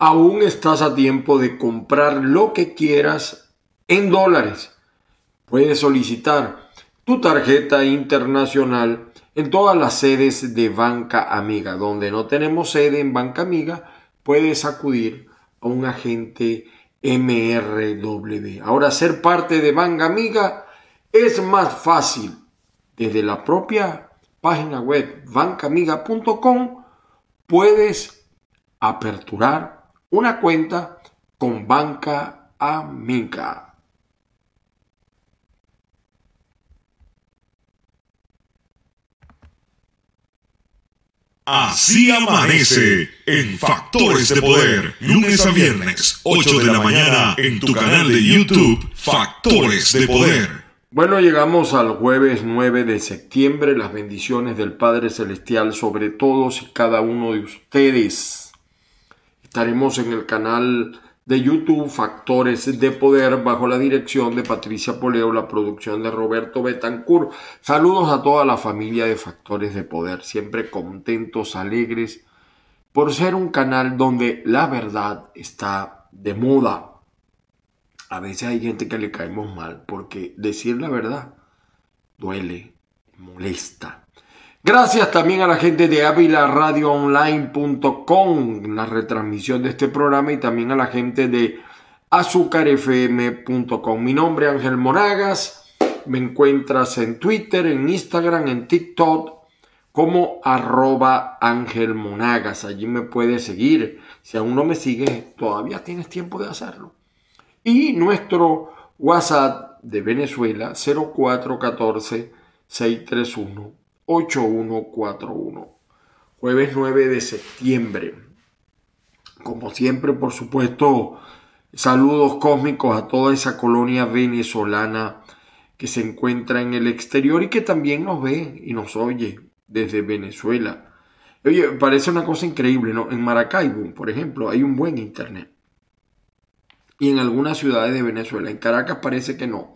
aún estás a tiempo de comprar lo que quieras en dólares. Puedes solicitar tu tarjeta internacional en todas las sedes de Banca Amiga. Donde no tenemos sede en Banca Amiga, puedes acudir a un agente MRW. Ahora, ser parte de Banca Amiga es más fácil. Desde la propia página web bancamiga.com puedes aperturar una cuenta con Banca Amiga. Así amanece en Factores de Poder, lunes a viernes, 8 de la mañana, en tu canal de YouTube, Factores de Poder. Bueno, llegamos al jueves 9 de septiembre, las bendiciones del Padre Celestial sobre todos y cada uno de ustedes. Estaremos en el canal de YouTube Factores de Poder bajo la dirección de Patricia Poleo, la producción de Roberto Betancourt. Saludos a toda la familia de Factores de Poder, siempre contentos, alegres, por ser un canal donde la verdad está de moda. A veces hay gente que le caemos mal porque decir la verdad duele, molesta. Gracias también a la gente de avilaradioonline.com, la retransmisión de este programa, y también a la gente de azúcarfm.com. Mi nombre es Ángel Moragas, me encuentras en Twitter, en Instagram, en TikTok como arroba Ángel Monagas. Allí me puedes seguir. Si aún no me sigues, todavía tienes tiempo de hacerlo. Y nuestro WhatsApp de Venezuela 0414 631 8141. Jueves 9 de septiembre. Como siempre, por supuesto, saludos cósmicos a toda esa colonia venezolana que se encuentra en el exterior y que también nos ve y nos oye desde Venezuela. Oye, parece una cosa increíble, ¿no? En Maracaibo, por ejemplo, hay un buen internet. Y en algunas ciudades de Venezuela, en Caracas parece que no,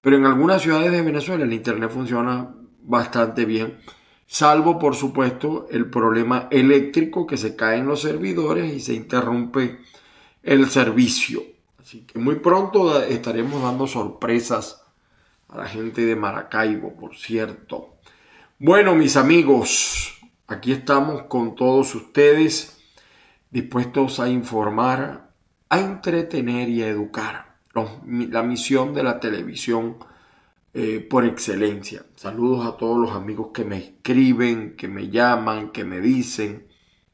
pero en algunas ciudades de Venezuela el internet funciona bastante bien, salvo por supuesto el problema eléctrico que se cae en los servidores y se interrumpe el servicio. Así que muy pronto estaremos dando sorpresas a la gente de Maracaibo, por cierto. Bueno, mis amigos, aquí estamos con todos ustedes, dispuestos a informar, a entretener y a educar. La misión de la televisión eh, por excelencia. Saludos a todos los amigos que me escriben, que me llaman, que me dicen.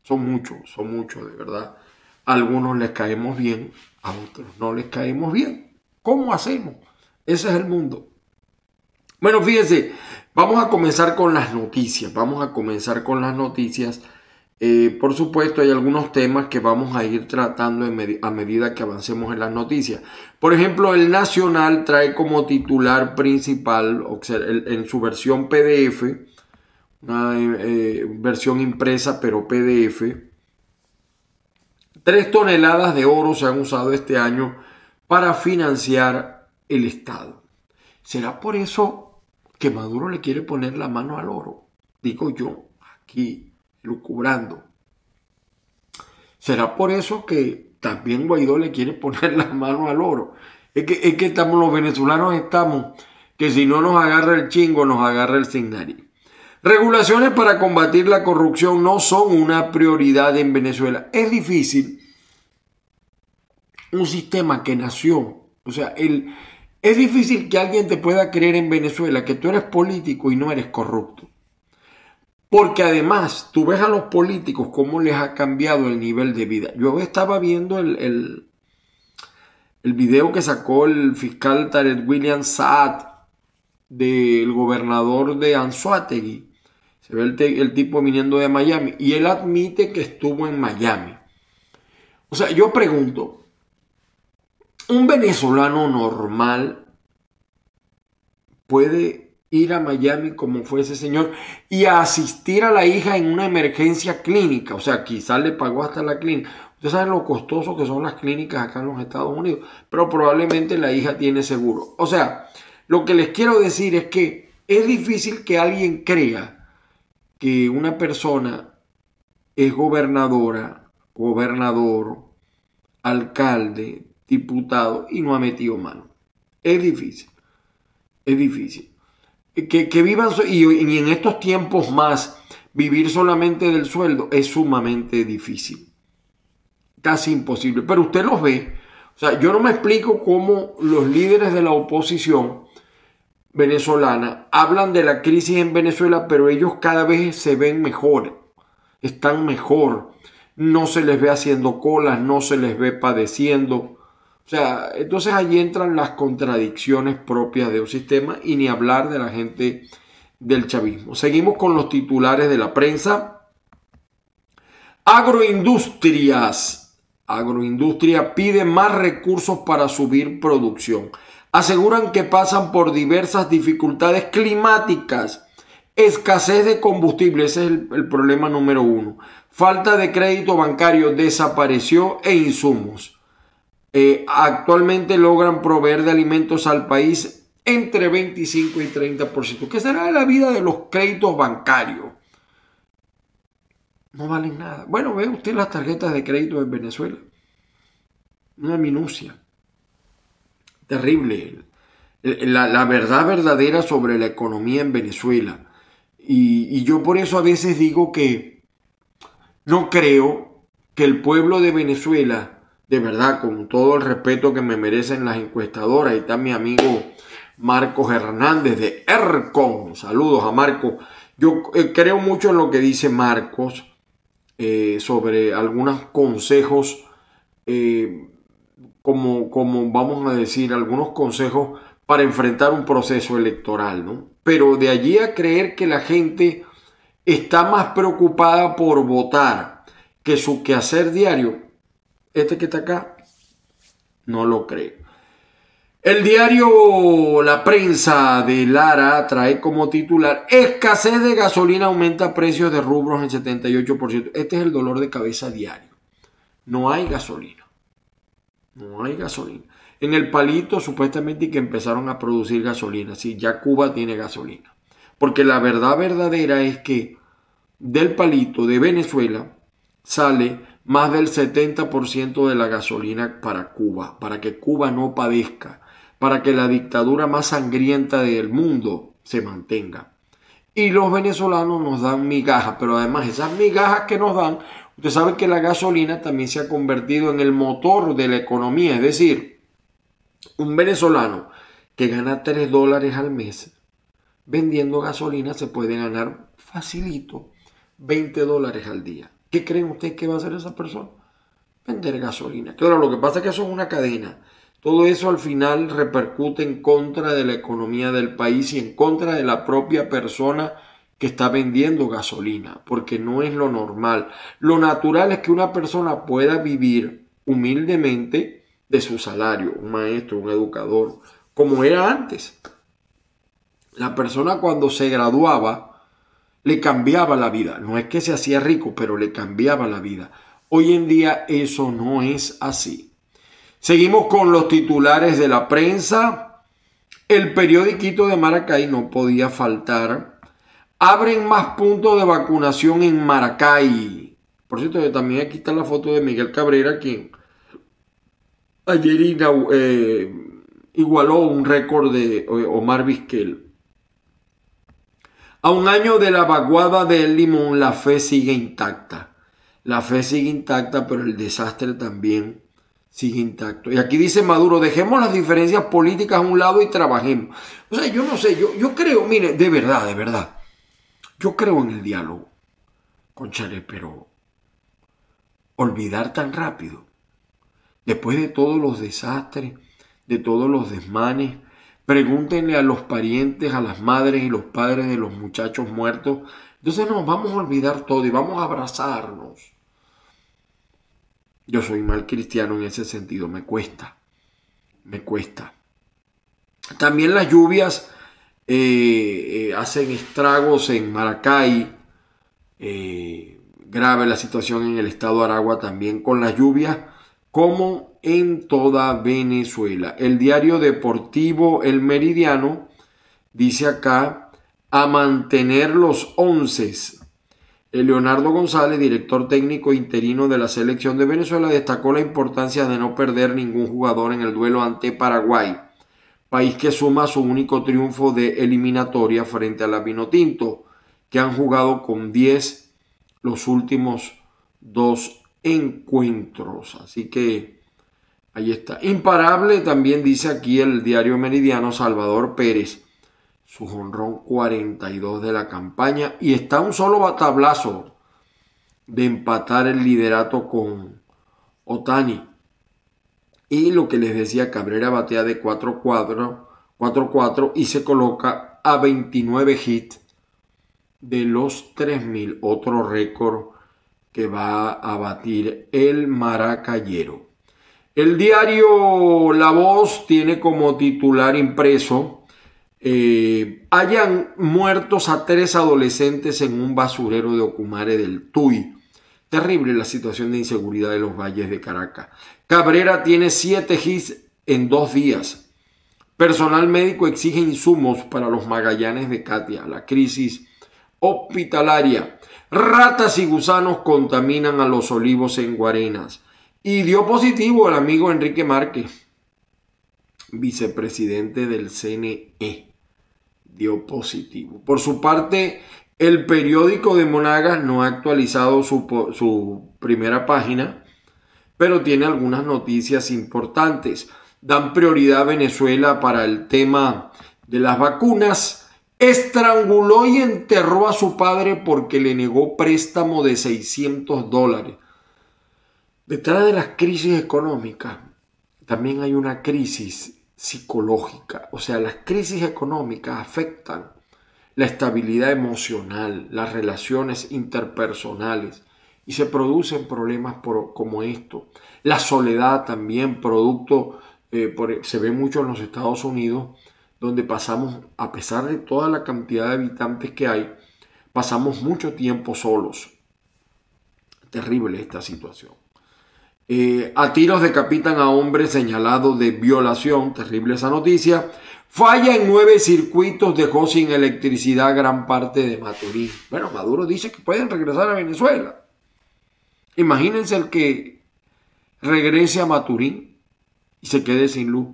Son muchos, son muchos, de verdad. A algunos les caemos bien, a otros no les caemos bien. ¿Cómo hacemos? Ese es el mundo. Bueno, fíjense, vamos a comenzar con las noticias. Vamos a comenzar con las noticias eh, por supuesto, hay algunos temas que vamos a ir tratando a medida que avancemos en las noticias. Por ejemplo, el Nacional trae como titular principal, en su versión PDF, una eh, versión impresa pero PDF, tres toneladas de oro se han usado este año para financiar el Estado. ¿Será por eso que Maduro le quiere poner la mano al oro? Digo yo, aquí lucubrando. ¿Será por eso que también Guaidó le quiere poner las manos al oro? Es que, es que estamos, los venezolanos estamos, que si no nos agarra el chingo, nos agarra el signari. Regulaciones para combatir la corrupción no son una prioridad en Venezuela. Es difícil un sistema que nació, o sea, es difícil que alguien te pueda creer en Venezuela que tú eres político y no eres corrupto. Porque además, tú ves a los políticos cómo les ha cambiado el nivel de vida. Yo estaba viendo el, el, video que sacó el fiscal Tarek William Saad del gobernador de Anzuategui. Se ve el, el tipo viniendo de Miami y él admite que estuvo en Miami. O sea, yo pregunto, ¿un venezolano normal puede ir a Miami como fue ese señor y a asistir a la hija en una emergencia clínica. O sea, quizás le pagó hasta la clínica. Ustedes saben lo costoso que son las clínicas acá en los Estados Unidos, pero probablemente la hija tiene seguro. O sea, lo que les quiero decir es que es difícil que alguien crea que una persona es gobernadora, gobernador alcalde, diputado y no ha metido mano. Es difícil, es difícil. Que, vivan, y, y en estos tiempos más, vivir solamente del sueldo es sumamente difícil. Casi imposible. Pero usted los ve. O sea, yo no me explico cómo los líderes de la oposición venezolana hablan de la crisis en Venezuela, pero ellos cada vez se ven mejor, están mejor, no se les ve haciendo colas, no se les ve padeciendo. O sea, entonces allí entran las contradicciones propias de un sistema y ni hablar de la gente del chavismo. Seguimos con los titulares de la prensa. Agroindustrias. Agroindustria pide más recursos para subir producción. Aseguran que pasan por diversas dificultades climáticas. Escasez de combustible, ese es el, problema número uno. Falta de crédito bancario desapareció e insumos. Eh, actualmente logran proveer de alimentos al país entre 25 y 30%. ¿Qué será de la vida de los créditos bancarios? No valen nada. Bueno, ve usted las tarjetas de crédito en Venezuela. Una minucia. Terrible. La, la verdad verdadera sobre la economía en Venezuela. Y yo por eso a veces digo que no creo que el pueblo de Venezuela, de verdad, con todo el respeto que me merecen las encuestadoras, y está mi amigo Marcos Hernández de ERCON. Saludos a Marcos. Yo eh, creo mucho en lo que dice Marcos eh, sobre algunos consejos, eh, como, como vamos a decir, algunos consejos para enfrentar un proceso electoral, ¿no? Pero de allí a creer que la gente está más preocupada por votar que su quehacer diario, este que está acá, no lo cree. El diario La Prensa de Lara trae como titular Escasez de gasolina aumenta precios de rubros en 78%. Este es el dolor de cabeza diario. No hay gasolina. No hay gasolina. En el palito supuestamente que empezaron a producir gasolina. Sí, ya Cuba tiene gasolina. Porque la verdad verdadera es que del palito de Venezuela sale más del 70% de la gasolina para Cuba, para que Cuba no padezca para que la dictadura más sangrienta del mundo se mantenga. Y los venezolanos nos dan migajas, pero además esas migajas que nos dan, usted sabe que la gasolina también se ha convertido en el motor de la economía, es decir, un venezolano que gana 3 dólares al mes vendiendo gasolina se puede ganar facilito 20 dólares al día. ¿Qué creen ustedes que va a hacer esa persona? Vender gasolina. Claro, lo que pasa es que eso es una cadena. Todo eso al final repercute en contra de la economía del país y en contra de la propia persona que está vendiendo gasolina, porque no es lo normal. Lo natural es que una persona pueda vivir humildemente de su salario, un maestro, un educador, como era antes. La persona cuando se graduaba le cambiaba la vida. No es que se hacía rico, pero le cambiaba la vida. Hoy en día eso no es así. Seguimos con los titulares de la prensa. El periodiquito de Maracay no podía faltar. Abren más puntos de vacunación en Maracay. Por cierto, también aquí está la foto de Miguel Cabrera, quien ayer eh, igualó un récord de eh, Omar Vizquel. A un año de la vaguada del limón, la fe sigue intacta. La fe sigue intacta, pero el desastre también sigue intacto. Y aquí dice Maduro, dejemos las diferencias políticas a un lado y trabajemos. O sea, yo no sé, yo, yo creo, mire, de verdad, de verdad, yo creo en el diálogo, conchale, pero olvidar tan rápido, después de todos los desastres, de todos los desmanes, pregúntenle a los parientes, a las madres y los padres de los muchachos muertos, entonces nos vamos a olvidar todo y vamos a abrazarnos yo soy mal cristiano en ese sentido, me cuesta, me cuesta. También las lluvias eh, eh, hacen estragos en Maracay, eh, grave la situación en el estado de Aragua también con las lluvias, como en toda Venezuela. El diario deportivo El Meridiano dice acá a mantener los once Leonardo González, director técnico interino de la selección de Venezuela, destacó la importancia de no perder ningún jugador en el duelo ante Paraguay, país que suma su único triunfo de eliminatoria frente a la Vinotinto, que han jugado con 10 los últimos dos encuentros. Así que ahí está. Imparable también dice aquí el diario meridiano Salvador Pérez su jonrón 42 de la campaña y está un solo tablazo de empatar el liderato con Otani. Y lo que les decía, Cabrera batea de 4-4 y se coloca a 29 hits de los 3000, otro récord que va a batir el Maracayero. El diario La Voz tiene como titular impreso eh, hayan muertos a tres adolescentes en un basurero de Ocumare del Tuy. Terrible la situación de inseguridad de los valles de Caracas. Cabrera tiene siete hits en dos días. Personal médico exige insumos para los Magallanes de Katia. La crisis hospitalaria. Ratas y gusanos contaminan a los olivos en Guarenas. Y dio positivo el amigo Enrique Márquez, vicepresidente del CNE dio positivo. Por su parte, el periódico de Monagas no ha actualizado su, primera página, pero tiene algunas noticias importantes. Dan prioridad a Venezuela para el tema de las vacunas. Estranguló y enterró a su padre porque le negó préstamo de 600 dólares. Detrás de las crisis económicas también hay una crisis psicológica. O sea, las crisis económicas afectan la estabilidad emocional, las relaciones interpersonales y se producen problemas como esto. La soledad también, producto, eh, se ve mucho en los Estados Unidos, donde pasamos, a pesar de toda la cantidad de habitantes que hay, pasamos mucho tiempo solos. Terrible esta situación. Eh, a tiros decapitan a hombre señalado de violación, terrible esa noticia. Falla en nueve circuitos, dejó sin electricidad gran parte de Maturín. Bueno, Maduro dice que pueden regresar a Venezuela. Imagínense el que regrese a Maturín y se quede sin luz.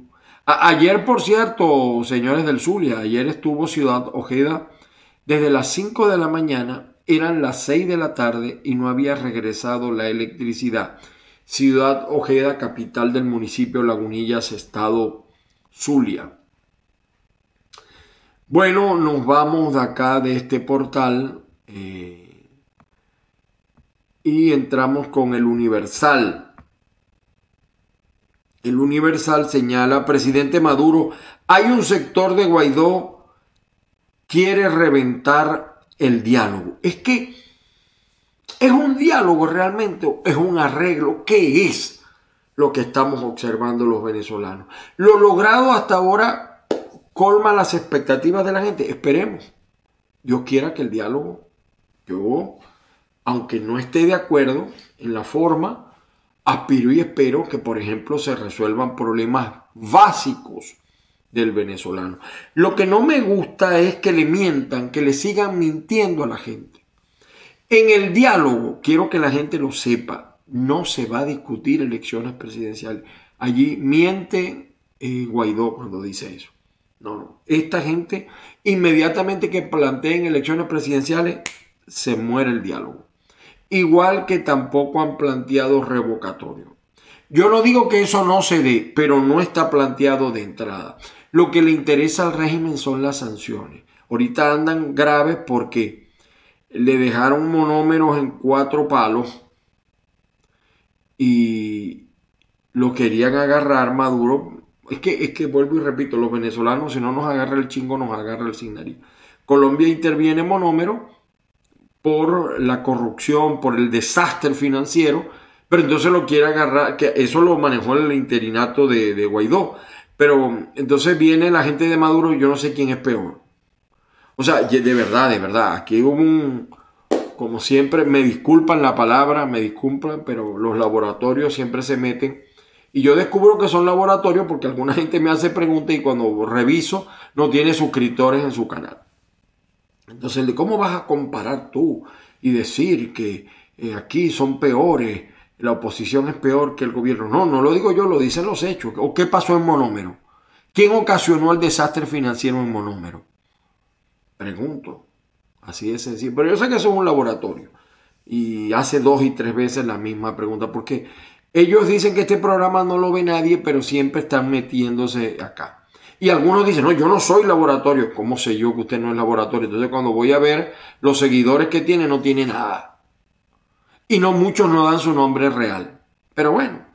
ayer, por cierto, señores del Zulia, ayer estuvo Ciudad Ojeda desde las 5 de la mañana, eran las 6 de la tarde y no había regresado la electricidad. Ciudad Ojeda, capital del municipio Lagunillas, estado Zulia. Bueno, nos vamos de acá de este portal eh, y entramos con el Universal. El Universal señala, presidente Maduro, hay un sector de Guaidó quiere reventar el diálogo. Es que ¿Es un diálogo realmente es un arreglo? ¿Qué es lo que estamos observando los venezolanos? Lo logrado hasta ahora colma las expectativas de la gente. Esperemos. Dios quiera que el diálogo, yo, aunque no esté de acuerdo en la forma, aspiro y espero que, por ejemplo, se resuelvan problemas básicos del venezolano. Lo que no me gusta es que le mientan, que le sigan mintiendo a la gente. En el diálogo, quiero que la gente lo sepa, no se va a discutir elecciones presidenciales. Allí miente eh, Guaidó cuando dice eso. No, no. Esta gente, inmediatamente que planteen elecciones presidenciales, se muere el diálogo. Igual que tampoco han planteado revocatorio. Yo no digo que eso no se dé, pero no está planteado de entrada. Lo que le interesa al régimen son las sanciones. Ahorita andan graves porque le dejaron monómeros en cuatro palos y lo querían agarrar Maduro. Es que, es que vuelvo y repito, los venezolanos, si no nos agarra el chingo, nos agarra el sin Colombia interviene monómero por la corrupción, por el desastre financiero, pero entonces lo quiere agarrar, que eso lo manejó el interinato de, de Guaidó. Pero entonces viene la gente de Maduro yo no sé quién es peor. O sea, de verdad, de verdad, aquí hubo un, como siempre, me disculpan la palabra, me disculpan, pero los laboratorios siempre se meten. Y yo descubro que son laboratorios porque alguna gente me hace preguntas y cuando reviso no tiene suscriptores en su canal. Entonces, ¿cómo vas a comparar tú y decir que eh, aquí son peores, la oposición es peor que el gobierno. No, no lo digo yo, lo dicen los hechos. ¿O qué pasó en Monómero? ¿Quién ocasionó el desastre financiero en Monómero? Pregunto. Así de sencillo. Pero yo sé que eso es un laboratorio. Y hace dos y tres veces la misma pregunta. Porque ellos dicen que este programa no lo ve nadie, pero siempre están metiéndose acá. Y algunos dicen, no, yo no soy laboratorio. ¿Cómo sé yo que usted no es laboratorio? Entonces cuando voy a ver los seguidores que tiene, no tiene nada. Y no muchos no dan su nombre real. Pero bueno,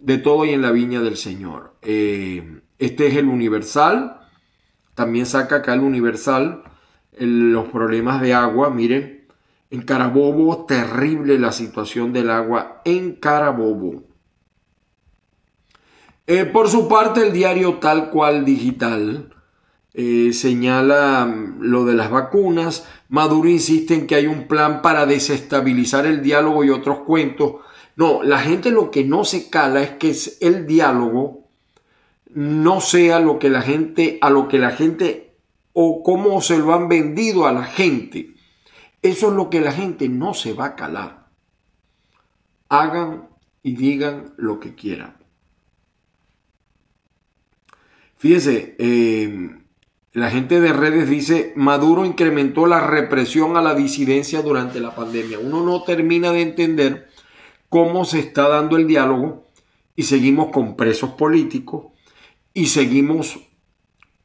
de todo y en la viña del Señor. Eh, este es el universal. También saca acá el universal los problemas de agua. Miren, en Carabobo, terrible la situación del agua en Carabobo. Eh, por su parte, el diario Tal Cual Digital eh, señala mm, lo de las vacunas. Maduro insiste en que hay un plan para desestabilizar el diálogo y otros cuentos. No, la gente lo que no se cala es que el diálogo no sea lo que la gente, a lo que la gente o cómo se lo han vendido a la gente. Eso es lo que la gente no se va a calar. Hagan y digan lo que quieran. Fíjense, eh, la gente de redes dice, Maduro incrementó la represión a la disidencia durante la pandemia. Uno no termina de entender cómo se está dando el diálogo y seguimos con presos políticos, y seguimos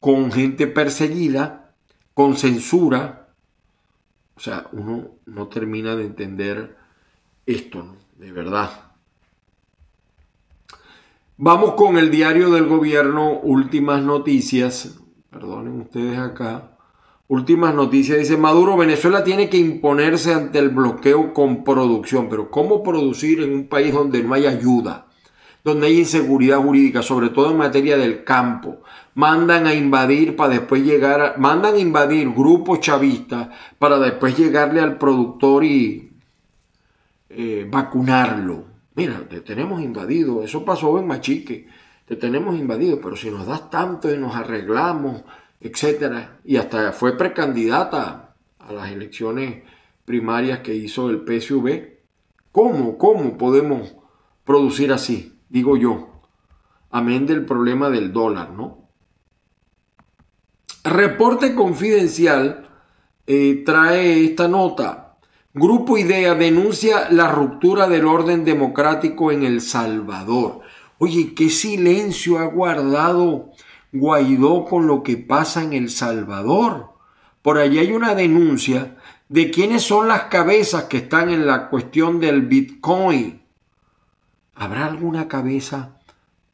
con gente perseguida, con censura. O sea, uno no termina de entender esto, de verdad. Vamos con el diario del gobierno, últimas noticias. Perdonen ustedes acá. Últimas noticias. Dice Maduro, Venezuela tiene que imponerse ante el bloqueo con producción. Pero ¿cómo producir en un país donde no hay ayuda? Donde hay inseguridad jurídica, sobre todo en materia del campo. Mandan a invadir para después llegar, a, mandan a invadir grupos chavistas para después llegarle al productor y eh, vacunarlo. Mira, te tenemos invadido, eso pasó en Machique, te tenemos invadido, pero si nos das tanto y nos arreglamos, etcétera, y hasta fue precandidata a las elecciones primarias que hizo el PSV, ¿cómo, cómo podemos producir así? Digo yo. Amén del problema del dólar, ¿no? Reporte confidencial eh, trae esta nota. Grupo Idea denuncia la ruptura del orden democrático en El Salvador. Oye, qué silencio ha guardado Guaidó con lo que pasa en El Salvador. Por allí hay una denuncia de quiénes son las cabezas que están en la cuestión del Bitcoin. ¿Habrá alguna cabeza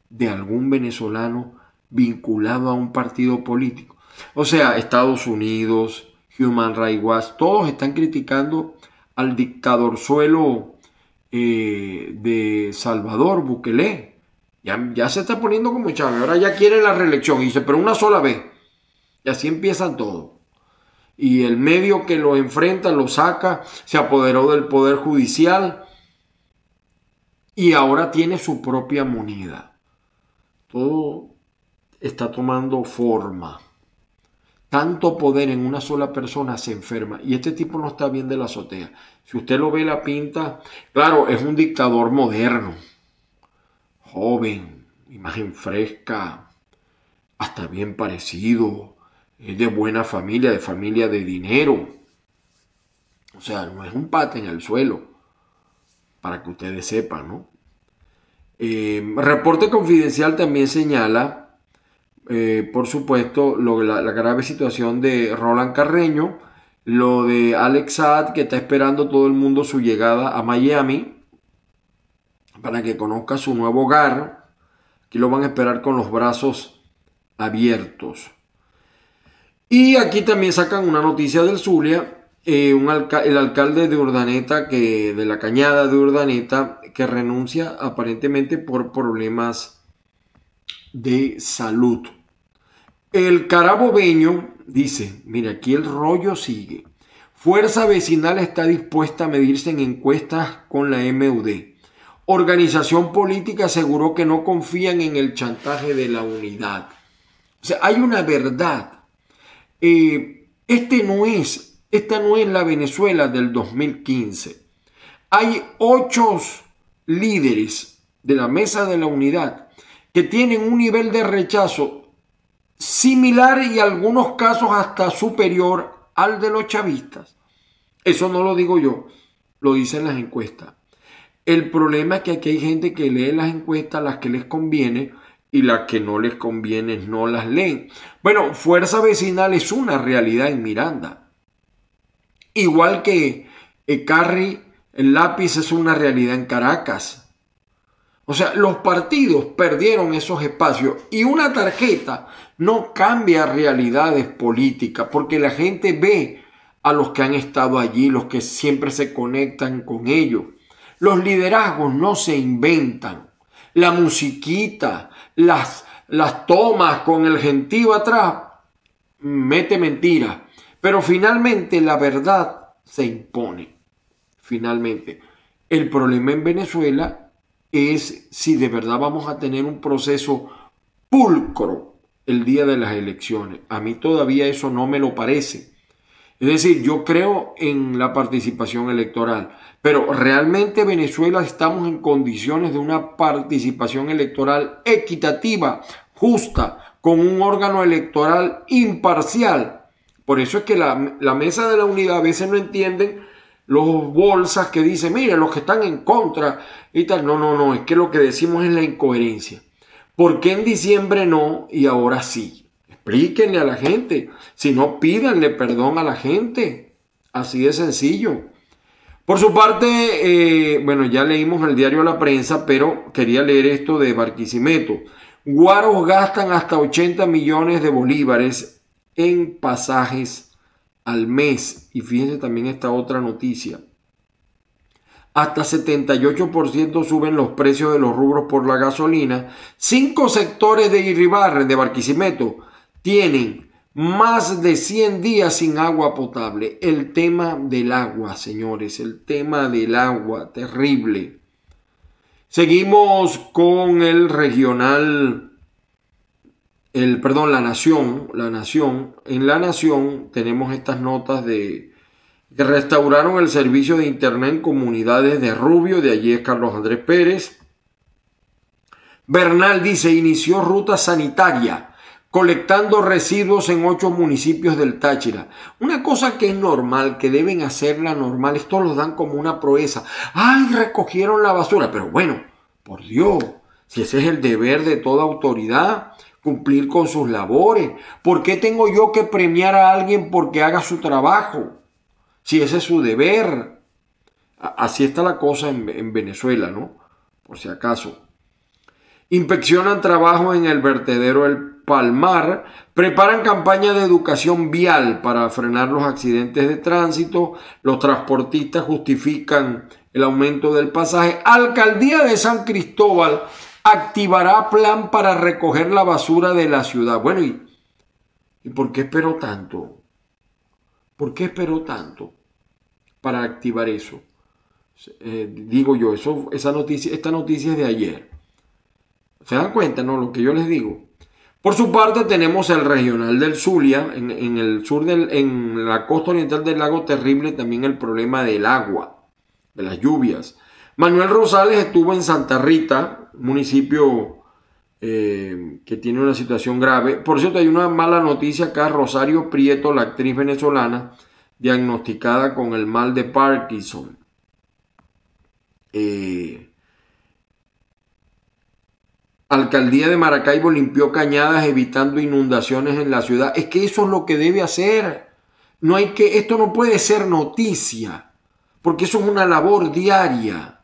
de algún venezolano vinculado a un partido político? O sea, Estados Unidos, Human Rights Watch, todos están criticando al dictador suelo eh, de Salvador Bukele. Ya, ya, se está poniendo como Chávez, ahora ya quiere la reelección, y dice, pero una sola vez. Y así empiezan todo. Y el medio que lo enfrenta lo saca, se apoderó del poder judicial y ahora tiene su propia moneda. Todo está tomando forma. Tanto poder en una sola persona se enferma. Y este tipo no está bien de la azotea. Si usted lo ve la pinta, claro, es un dictador moderno. Joven, imagen fresca, hasta bien parecido. Es de buena familia, de familia de dinero. O sea, no es un pate en el suelo para que ustedes sepan, ¿no? Eh, reporte confidencial también señala, eh, por supuesto, la, grave situación de Roland Carreño, lo de Alex Saad, que está esperando todo el mundo su llegada a Miami para que conozca su nuevo hogar. Aquí lo van a esperar con los brazos abiertos. Y aquí también sacan una noticia del Zulia, eh, el alcalde de Urdaneta, que, de la cañada de Urdaneta, que renuncia aparentemente por problemas de salud. El carabobeño dice, mira, aquí el rollo sigue. Fuerza Vecinal está dispuesta a medirse en encuestas con la MUD. Organización política aseguró que no confían en el chantaje de la unidad. O sea, hay una verdad. Eh, este no es Esta no es la Venezuela del 2015. Hay ocho líderes de la Mesa de la Unidad que tienen un nivel de rechazo similar y en algunos casos hasta superior al de los chavistas. Eso no lo digo yo, lo dicen las encuestas. El problema es que aquí hay gente que lee las encuestas, las que les conviene, y las que no les conviene no las leen. Bueno, fuerza vecinal es una realidad en Miranda. Igual que el Carri, el lápiz es una realidad en Caracas. O sea, los partidos perdieron esos espacios y una tarjeta no cambia realidades políticas porque la gente ve a los que han estado allí, los que siempre se conectan con ellos. Los liderazgos no se inventan. La musiquita, las, las tomas con el gentío atrás, mete mentira. Pero finalmente la verdad se impone. Finalmente. El problema en Venezuela es si de verdad vamos a tener un proceso pulcro el día de las elecciones. A mí todavía eso no me lo parece. Es decir, yo creo en la participación electoral, pero realmente Venezuela estamos en condiciones de una participación electoral equitativa, justa, con un órgano electoral imparcial. Por eso es que la, mesa de la unidad a veces no entienden los bolsas que dicen, mira, los que están en contra y tal. No, no, no, es que lo que decimos es la incoherencia. ¿Por qué en diciembre no y ahora sí? Explíquenle a la gente. Si no, pídanle perdón a la gente. Así de sencillo. Por su parte, eh, bueno, ya leímos el diario La Prensa, pero quería leer esto de Barquisimeto. Guaros gastan hasta 80 millones de bolívares en pasajes al mes. Y fíjense también esta otra noticia. Hasta 78% suben los precios de los rubros por la gasolina. Cinco sectores de Irribarre, de Barquisimeto, tienen más de 100 días sin agua potable. El tema del agua, señores, el tema del agua, terrible. Seguimos con el regional, el, perdón, la nación, la nación. En la nación tenemos estas notas de que restauraron el servicio de internet en comunidades de Rubio, de allí es Carlos Andrés Pérez. Bernal dice, inició ruta sanitaria colectando residuos en ocho municipios del Táchira. Una cosa que es normal, que deben hacerla normal, esto lo dan como una proeza. ¡Ay, recogieron la basura! Pero bueno, por Dios, si ese es el deber de toda autoridad, cumplir con sus labores. ¿Por qué tengo yo que premiar a alguien porque haga su trabajo? Si ese es su deber. Así está la cosa en, en Venezuela, ¿no? Por si acaso. Inspeccionan trabajo en el vertedero El Palmar preparan campaña de educación vial para frenar los accidentes de tránsito. Los transportistas justifican el aumento del pasaje. Alcaldía de San Cristóbal activará plan para recoger la basura de la ciudad. Bueno, ¿y, ¿y por qué esperó tanto? ¿Por qué esperó tanto para activar eso? Eh, digo yo, eso, esa noticia, esta noticia es de ayer. ¿Se dan cuenta, no? Lo que yo les digo. Por su parte tenemos el regional del Zulia, en, el sur del, en la costa oriental del lago Terrible también el problema del agua, de las lluvias. Manuel Rosales estuvo en Santa Rita, municipio eh, que tiene una situación grave. Por cierto, hay una mala noticia acá, Rosario Prieto, la actriz venezolana, diagnosticada con el mal de Parkinson. Eh, Alcaldía de Maracaibo limpió cañadas evitando inundaciones en la ciudad. Es que eso es lo que debe hacer. No hay que, esto no puede ser noticia, porque eso es una labor diaria.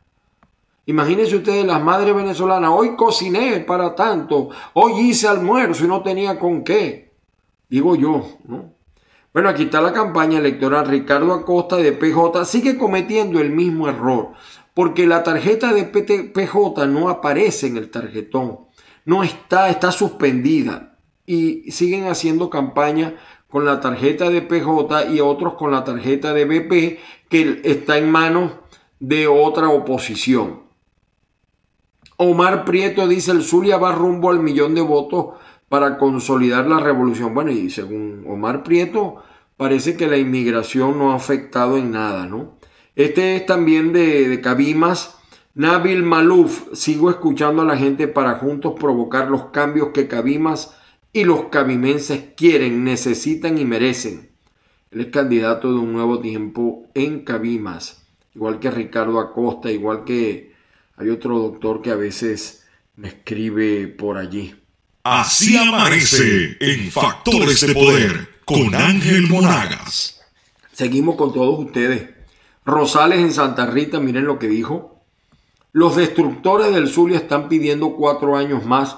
Imagínense ustedes las madres venezolanas, hoy cociné para tanto, hoy hice almuerzo y no tenía con qué. Digo yo, ¿no? Bueno, aquí está la campaña electoral. Ricardo Acosta de PJ sigue cometiendo el mismo error porque la tarjeta de PJ no aparece en el tarjetón, no está, está suspendida y siguen haciendo campaña con la tarjeta de PJ y otros con la tarjeta de BP que está en manos de otra oposición. Omar Prieto dice el Zulia va rumbo al millón de votos para consolidar la revolución. Bueno, y según Omar Prieto, parece que la inmigración no ha afectado en nada, ¿no? Este es también de, Cabimas. Nabil Maluf, sigo escuchando a la gente para juntos provocar los cambios que Cabimas y los cabimenses quieren, necesitan y merecen. Él es candidato de un nuevo tiempo en Cabimas, igual que Ricardo Acosta, igual que hay otro doctor que a veces me escribe por allí. Así amanece en Factores de Poder con Ángel Monagas. Seguimos con todos ustedes. Rosales en Santa Rita, miren lo que dijo. Los destructores del Zulia están pidiendo cuatro años más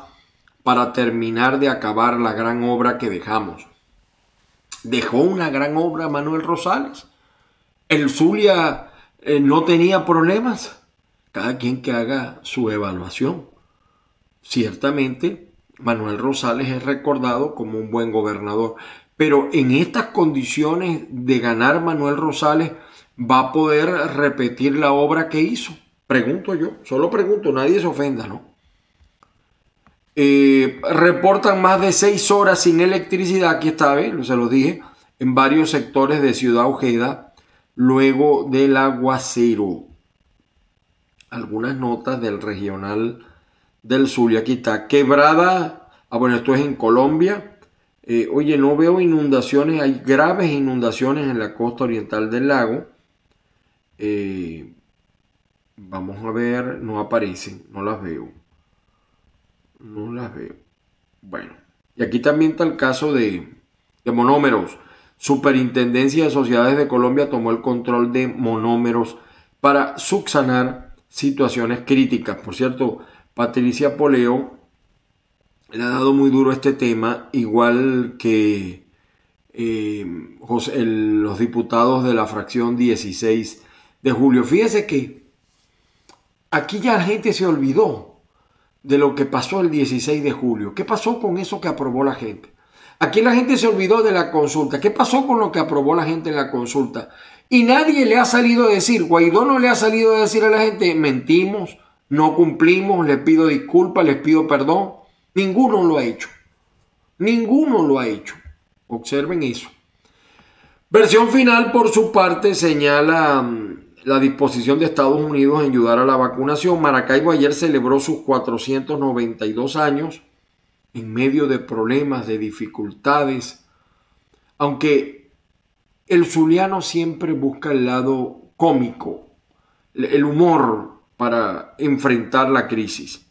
para terminar de acabar la gran obra que dejamos. Dejó una gran obra Manuel Rosales. El Zulia eh, no tenía problemas. Cada quien que haga su evaluación. Ciertamente, Manuel Rosales es recordado como un buen gobernador. Pero en estas condiciones de ganar Manuel Rosales, va a poder repetir la obra que hizo. Pregunto yo, solo pregunto, nadie se ofenda, ¿no? Eh, reportan más de seis horas sin electricidad, aquí está, ¿eh? se lo dije, en varios sectores de Ciudad Ojeda, luego del aguacero. Algunas notas del regional del Zulia, aquí está, quebrada, ah bueno, esto es en Colombia, eh, oye, no veo inundaciones, hay graves inundaciones en la costa oriental del lago, vamos a ver, no aparecen, no las veo. No las veo. Bueno, y aquí también está el caso de, de monómeros. Superintendencia de Sociedades de Colombia tomó el control de monómeros para subsanar situaciones críticas. Por cierto, Patricia Poleo le ha dado muy duro este tema, igual que eh, los diputados de la fracción 16 de julio. Fíjese que aquí ya la gente se olvidó de lo que pasó el 16 de julio. ¿Qué pasó con eso que aprobó la gente? Aquí la gente se olvidó de la consulta. ¿Qué pasó con lo que aprobó la gente en la consulta? Y nadie le ha salido a decir, Guaidó no le ha salido a decir a la gente, mentimos, no cumplimos, les pido disculpas, les pido perdón. Ninguno lo ha hecho. Ninguno lo ha hecho. Observen eso. Versión final, por su parte, señala mm, la disposición de Estados Unidos en ayudar a la vacunación. Maracaibo ayer celebró sus 492 años en medio de problemas, de dificultades, aunque el zuliano siempre busca el lado cómico, el humor para enfrentar la crisis.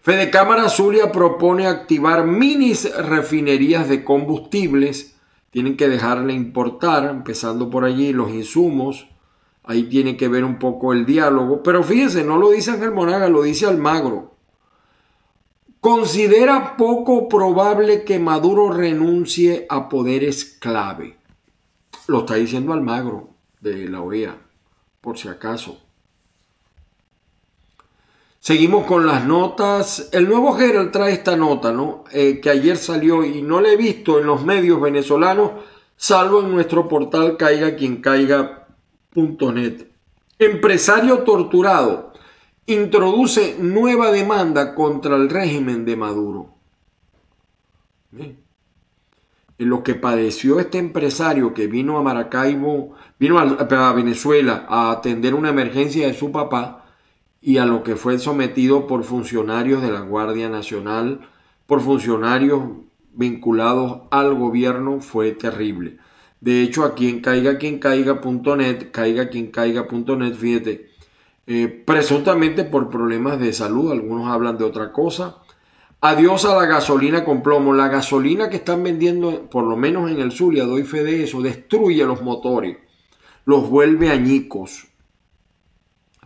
Fede Cámara Zulia propone activar minis refinerías de combustibles tienen que dejarle importar, empezando por allí, los insumos. Ahí tiene que ver un poco el diálogo. Pero fíjense, no lo dice Ángel Monaga, lo dice Almagro. Considera poco probable que Maduro renuncie a poderes clave. Lo está diciendo Almagro de la OEA, por si acaso. Seguimos con las notas. El nuevo Herald trae esta nota, ¿no? Eh, que ayer salió y no la he visto en los medios venezolanos, salvo en nuestro portal caiga quien caiga.net. Empresario torturado introduce nueva demanda contra el régimen de Maduro. En lo que padeció este empresario que vino a Maracaibo, vino a Venezuela a atender una emergencia de su papá, y a lo que fue sometido por funcionarios de la Guardia Nacional, por funcionarios vinculados al gobierno, fue terrible. De hecho, aquí en caiga quien caiga.net, caiga quien caiga.net, fíjate, eh, presuntamente por problemas de salud, algunos hablan de otra cosa. Adiós a la gasolina con plomo. La gasolina que están vendiendo, por lo menos en el Zulia, doy fe de eso, destruye los motores, los vuelve añicos.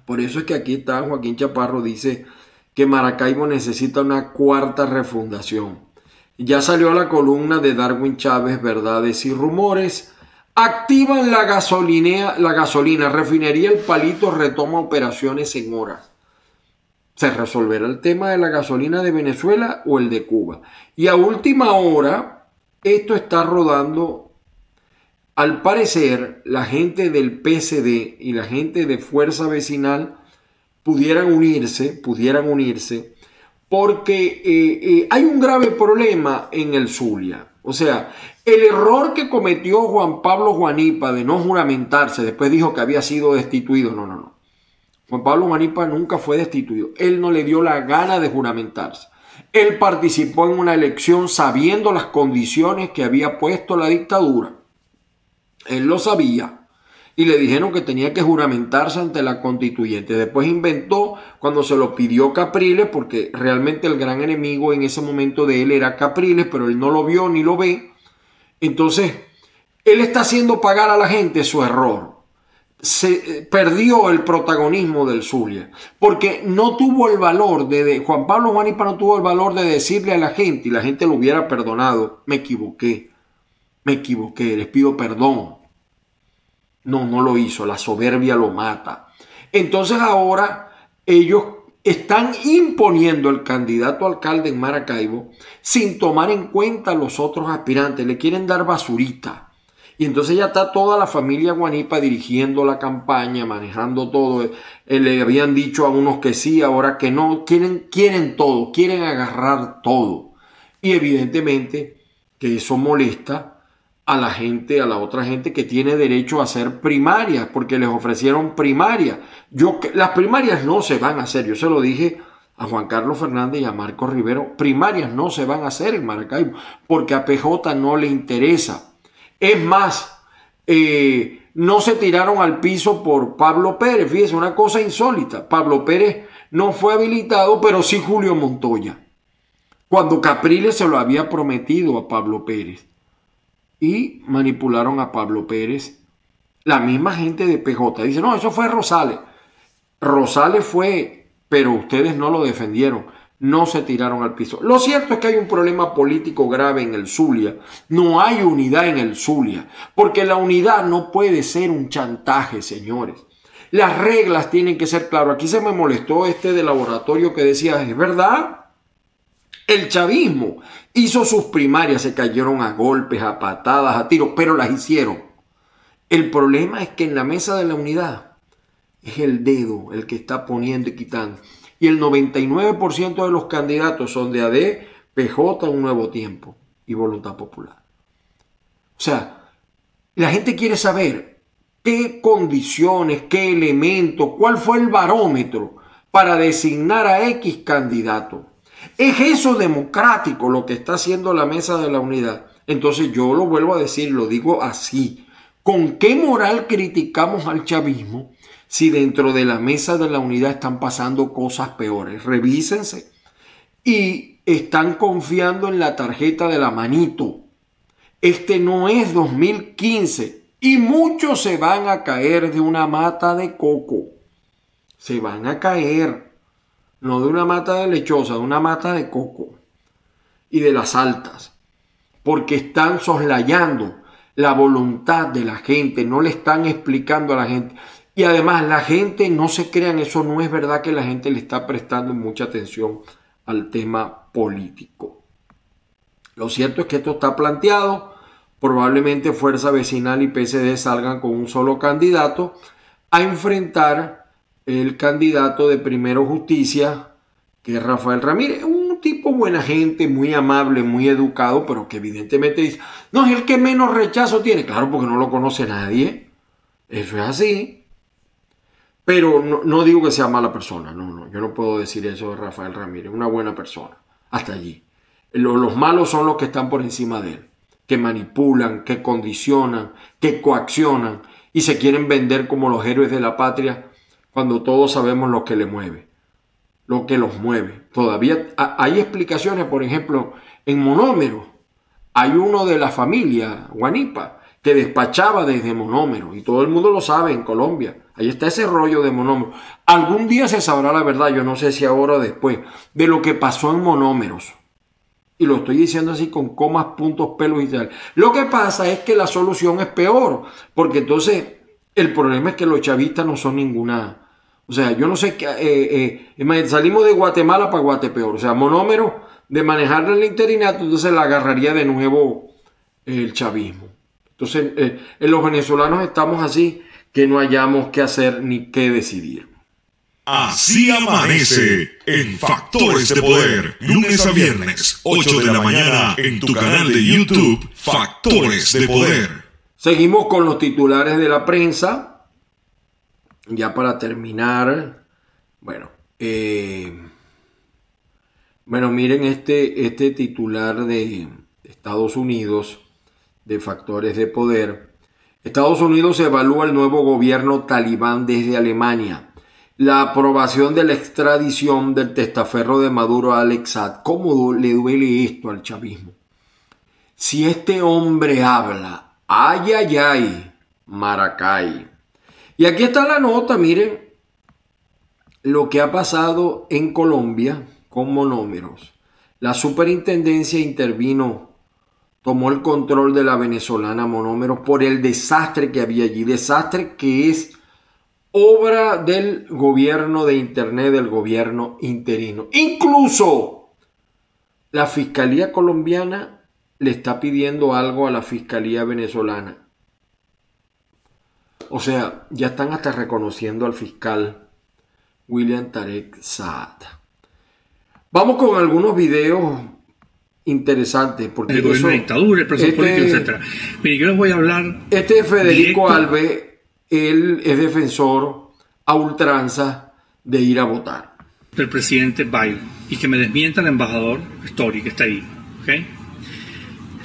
Por eso es que aquí está Joaquín Chaparro, dice que Maracaibo necesita una cuarta refundación. Ya salió la columna de Darwin Chávez, Verdades y Rumores. Activan la gasolina, la gasolina, refinería El Palito retoma operaciones en horas. ¿Se resolverá el tema de la gasolina de Venezuela o el de Cuba? Y a última hora, esto está rodando al parecer, la gente del PSD y la gente de Fuerza Vecinal pudieran unirse, pudieran unirse, porque eh, eh, hay un grave problema en el Zulia. O sea, el error que cometió Juan Pablo Juanipa de no juramentarse, después dijo que había sido destituido. No, no, no. Juan Pablo Juanipa nunca fue destituido. Él no le dio la gana de juramentarse. Él participó en una elección sabiendo las condiciones que había puesto la dictadura. Él lo sabía y le dijeron que tenía que juramentarse ante la constituyente. Después inventó cuando se lo pidió Capriles, porque realmente el gran enemigo en ese momento de él era Capriles, pero él no lo vio ni lo ve. Entonces, él está haciendo pagar a la gente su error. Se eh, perdió el protagonismo del Zulia, porque no tuvo el valor de, Juan Pablo Juanipa no tuvo el valor de decirle a la gente y la gente lo hubiera perdonado. Me equivoqué, me equivoqué, les pido perdón no, no lo hizo, la soberbia lo mata. Entonces ahora ellos están imponiendo el candidato alcalde en Maracaibo sin tomar en cuenta a los otros aspirantes, le quieren dar basurita. Y entonces ya está toda la familia Guanipa dirigiendo la campaña, manejando todo. Eh, le habían dicho a unos que sí, ahora que no. Quieren, quieren todo, quieren agarrar todo. Y evidentemente que eso molesta a la gente, a la otra gente que tiene derecho a hacer primarias, porque les ofrecieron primarias. Yo, las primarias no se van a hacer, yo se lo dije a Juan Carlos Fernández y a Marco Rivero, primarias no se van a hacer en Maracaibo, porque a PJ no le interesa. Es más, eh, no se tiraron al piso por Pablo Pérez, fíjese, una cosa insólita. Pablo Pérez no fue habilitado, pero sí Julio Montoya, cuando Capriles se lo había prometido a Pablo Pérez y manipularon a Pablo Pérez. La misma gente de PJ dice, no, eso fue Rosales. Rosales fue, pero ustedes no lo defendieron, no se tiraron al piso. Lo cierto es que hay un problema político grave en el Zulia. No hay unidad en el Zulia, porque la unidad no puede ser un chantaje, señores. Las reglas tienen que ser claras. Aquí se me molestó este de laboratorio que decía, es verdad, el chavismo hizo sus primarias, se cayeron a golpes, a patadas, a tiros, pero las hicieron. El problema es que en la mesa de la unidad es el dedo el que está poniendo y quitando. Y el 99% de los candidatos son de AD, PJ, Un Nuevo Tiempo y Voluntad Popular. O sea, la gente quiere saber qué condiciones, qué elementos, cuál fue el barómetro para designar a X candidato. ¿Es eso democrático lo que está haciendo la mesa de la unidad? Entonces yo lo vuelvo a decir, lo digo así. ¿Con qué moral criticamos al chavismo si dentro de la mesa de la unidad están pasando cosas peores? Revísense. Y están confiando en la tarjeta de la manito. Este no es 2015 y muchos se van a caer de una mata de coco. Se van a caer no de una mata de lechosa, de una mata de coco y de las altas, porque están soslayando la voluntad de la gente, no le están explicando a la gente. Y además la gente, no se crean, eso no es verdad que la gente le está prestando mucha atención al tema político. Lo cierto es que esto está planteado, probablemente Fuerza Vecinal y PSD salgan con un solo candidato a enfrentar el candidato de Primero Justicia, que es Rafael Ramírez, un tipo buena gente, muy amable, muy educado, pero que evidentemente dice, no es el que menos rechazo tiene, claro, porque no lo conoce nadie, eso es así, pero no, digo que sea mala persona, no, no, yo no puedo decir eso de Rafael Ramírez, una buena persona, hasta allí. Los, malos son los que están por encima de él, que manipulan, que condicionan, que coaccionan y se quieren vender como los héroes de la patria cuando todos sabemos lo que le mueve, lo que los mueve. Todavía hay explicaciones, por ejemplo, en monómero. Hay uno de la familia, Guanipa, que despachaba desde monómero, y todo el mundo lo sabe en Colombia. Ahí está ese rollo de monómero. Algún día se sabrá la verdad, yo no sé si ahora o después, de lo que pasó en monómeros. Y lo estoy diciendo así con comas, puntos, pelos y tal. Lo que pasa es que la solución es peor, porque entonces el problema es que los chavistas no son ninguna. O sea, yo no sé qué. Eh, eh, salimos de Guatemala para Guatepeor. O sea, monómero de manejar el interinato, entonces la agarraría de nuevo el chavismo. Entonces, eh, en los venezolanos estamos así que no hayamos qué hacer ni qué decidir. Así amanece en Factores de Poder, lunes a viernes, 8 de la mañana, en tu canal de YouTube, Factores de Poder. Seguimos con los titulares de la prensa. Ya para terminar, bueno, eh, bueno, miren este, este titular de Estados Unidos, de Factores de Poder. Estados Unidos evalúa el nuevo gobierno talibán desde Alemania la aprobación de la extradición del testaferro de Maduro a Alex. ¿Cómo le duele esto al chavismo? Si este hombre habla, ay, ay, ay, Maracay. Y aquí está la nota, miren lo que ha pasado en Colombia con monómeros. La superintendencia intervino, tomó el control de la venezolana monómeros por el desastre que había allí, desastre que es obra del gobierno de Internet, del gobierno interino. Incluso la Fiscalía colombiana le está pidiendo algo a la Fiscalía venezolana. O sea, ya están hasta reconociendo al fiscal William Tarek Saad. Vamos con algunos videos interesantes. Porque el gobierno de dictadura, el proceso este, político, etc. Mire, yo les voy a hablar. Este es Federico Alves él es defensor a ultranza de ir a votar. Del presidente Biden y que me desmienta el embajador Story que está ahí.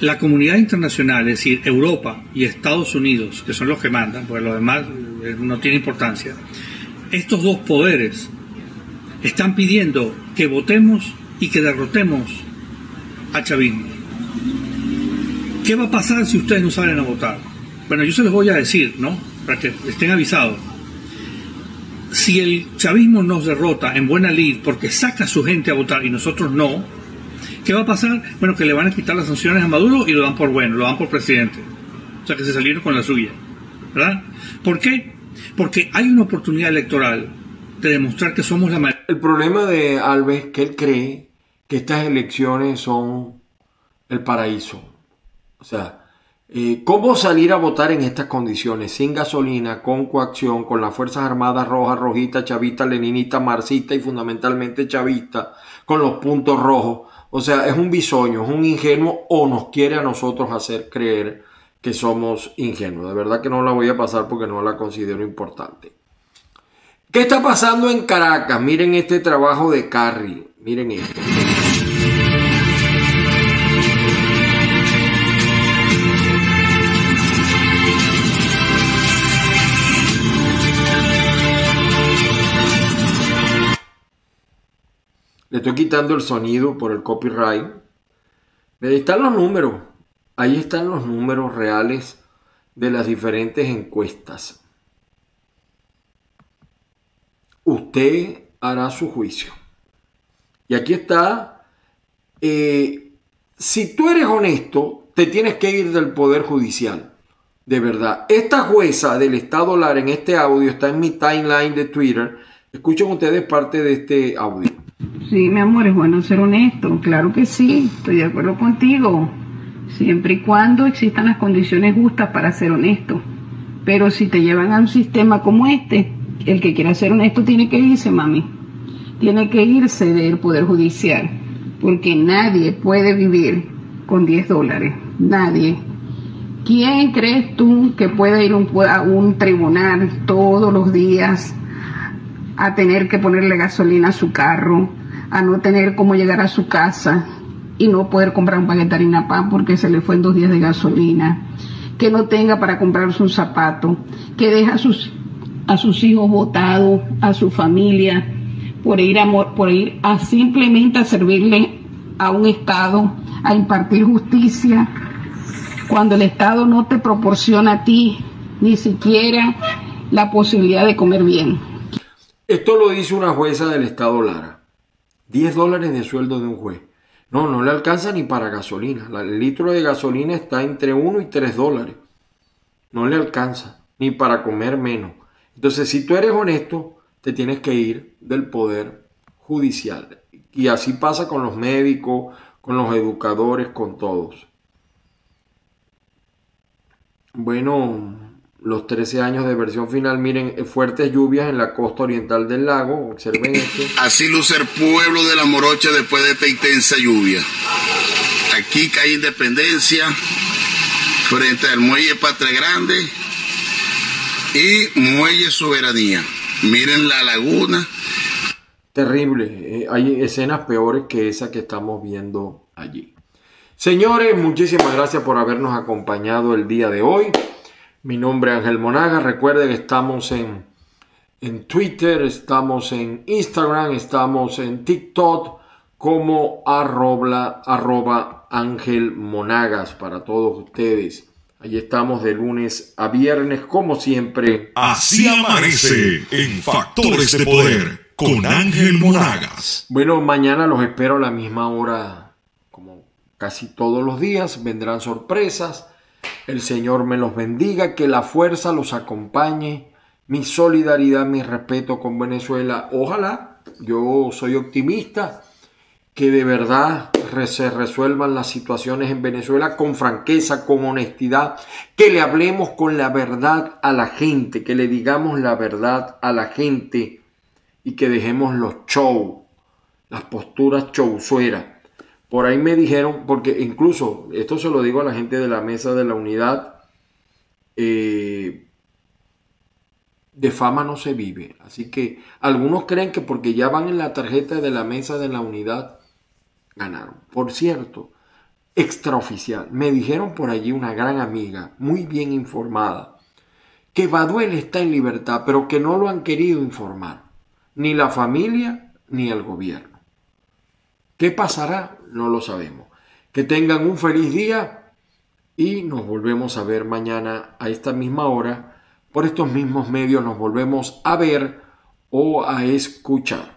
La comunidad internacional, es decir, Europa y Estados Unidos, que son los que mandan, porque lo demás eh, no tiene importancia, estos dos poderes están pidiendo que votemos y que derrotemos a chavismo. ¿Qué va a pasar si ustedes no salen a votar? Bueno, yo se los voy a decir, ¿no? para que estén avisados. Si el chavismo nos derrota en buena lid porque saca a su gente a votar y nosotros no, ¿qué va a pasar? Bueno, que le van a quitar las sanciones a Maduro y lo dan por bueno, lo dan por presidente. O sea que se salieron con la suya. ¿Verdad? ¿Por qué? Porque hay una oportunidad electoral de demostrar que somos la mayoría. El problema de Alves es que él cree que estas elecciones son el paraíso. O sea, eh, ¿Cómo salir a votar en estas condiciones? Sin gasolina, con coacción, con las Fuerzas Armadas roja, rojita, chavista, leninista, marxista y fundamentalmente chavista, con los puntos rojos. O sea, es un bisoño, es un ingenuo o nos quiere a nosotros hacer creer que somos ingenuos. De verdad que no la voy a pasar porque no la considero importante. ¿Qué está pasando en Caracas? Miren este trabajo de Carrie. Miren esto. Le estoy quitando el sonido por el copyright. Ahí están los números. Ahí están los números reales de las diferentes encuestas. Usted hará su juicio. Y aquí está. Eh, si tú eres honesto, te tienes que ir del Poder Judicial. De verdad. Esta jueza del Estado Lara en este audio está en mi timeline de Twitter. Escuchen ustedes parte de este audio. Sí, mi amor, es bueno ser honesto. Claro que sí, estoy de acuerdo contigo. Siempre y cuando existan las condiciones justas para ser honesto. Pero si te llevan a un sistema como este, el que quiera ser honesto tiene que irse, mami. Tiene que irse del Poder Judicial. Porque nadie puede vivir con 10 dólares. Nadie. ¿Quién crees tú que puede ir a un tribunal todos los días a tener que ponerle gasolina a su carro? a no tener cómo llegar a su casa y no poder comprar un paquete de pan porque se le fue en dos días de gasolina, que no tenga para comprarse un zapato, que deja a sus, a sus hijos votados, a su familia, por ir, por ir a simplemente a servirle a un Estado, a impartir justicia, cuando el Estado no te proporciona a ti ni siquiera la posibilidad de comer bien. Esto lo dice una jueza del Estado Lara. 10 dólares de sueldo de un juez. No, no le alcanza ni para gasolina. El litro de gasolina está entre 1 y 3 dólares. No le alcanza, ni para comer menos. Entonces, si tú eres honesto, te tienes que ir del poder judicial. Y así pasa con los médicos, con los educadores, con todos. Bueno, los 13 años de versión final. Miren, fuertes lluvias en la costa oriental del lago. Observen esto. Así luce el pueblo de la Morocha después de esta intensa lluvia. Aquí cae Independencia, frente al muelle Patria Grande y muelle Soberanía. Miren la laguna. Terrible. Eh, hay escenas peores que esa que estamos viendo allí. Señores, muchísimas gracias por habernos acompañado el día de hoy. Mi nombre es Ángel Monaga. Recuerden que estamos en, en Twitter, estamos en Instagram, estamos en TikTok como arroba, arroba Ángel Monagas para todos ustedes. Allí estamos de lunes a viernes, como siempre. Así amanece en Factores de Poder con Ángel Monagas. Bueno, mañana los espero a la misma hora, como casi todos los días. Vendrán sorpresas el Señor me los bendiga, que la fuerza los acompañe. Mi solidaridad, mi respeto con Venezuela. Ojalá, yo soy optimista, que de verdad se resuelvan las situaciones en Venezuela con franqueza, con honestidad, que le hablemos con la verdad a la gente, que le digamos la verdad a la gente y que dejemos los shows, las posturas showsueras por ahí me dijeron, porque incluso esto se lo digo a la gente de la mesa de la unidad, eh, de fama no se vive. Así que algunos creen que porque ya van en la tarjeta de la mesa de la unidad, ganaron. Por cierto, extraoficial, me dijeron por allí una gran amiga, muy bien informada, que Baduel está en libertad, pero que no lo han querido informar, ni la familia ni el gobierno. ¿Qué pasará? No lo sabemos. Que tengan un feliz día y nos volvemos a ver mañana a esta misma hora. Por estos mismos medios nos volvemos a ver o a escuchar.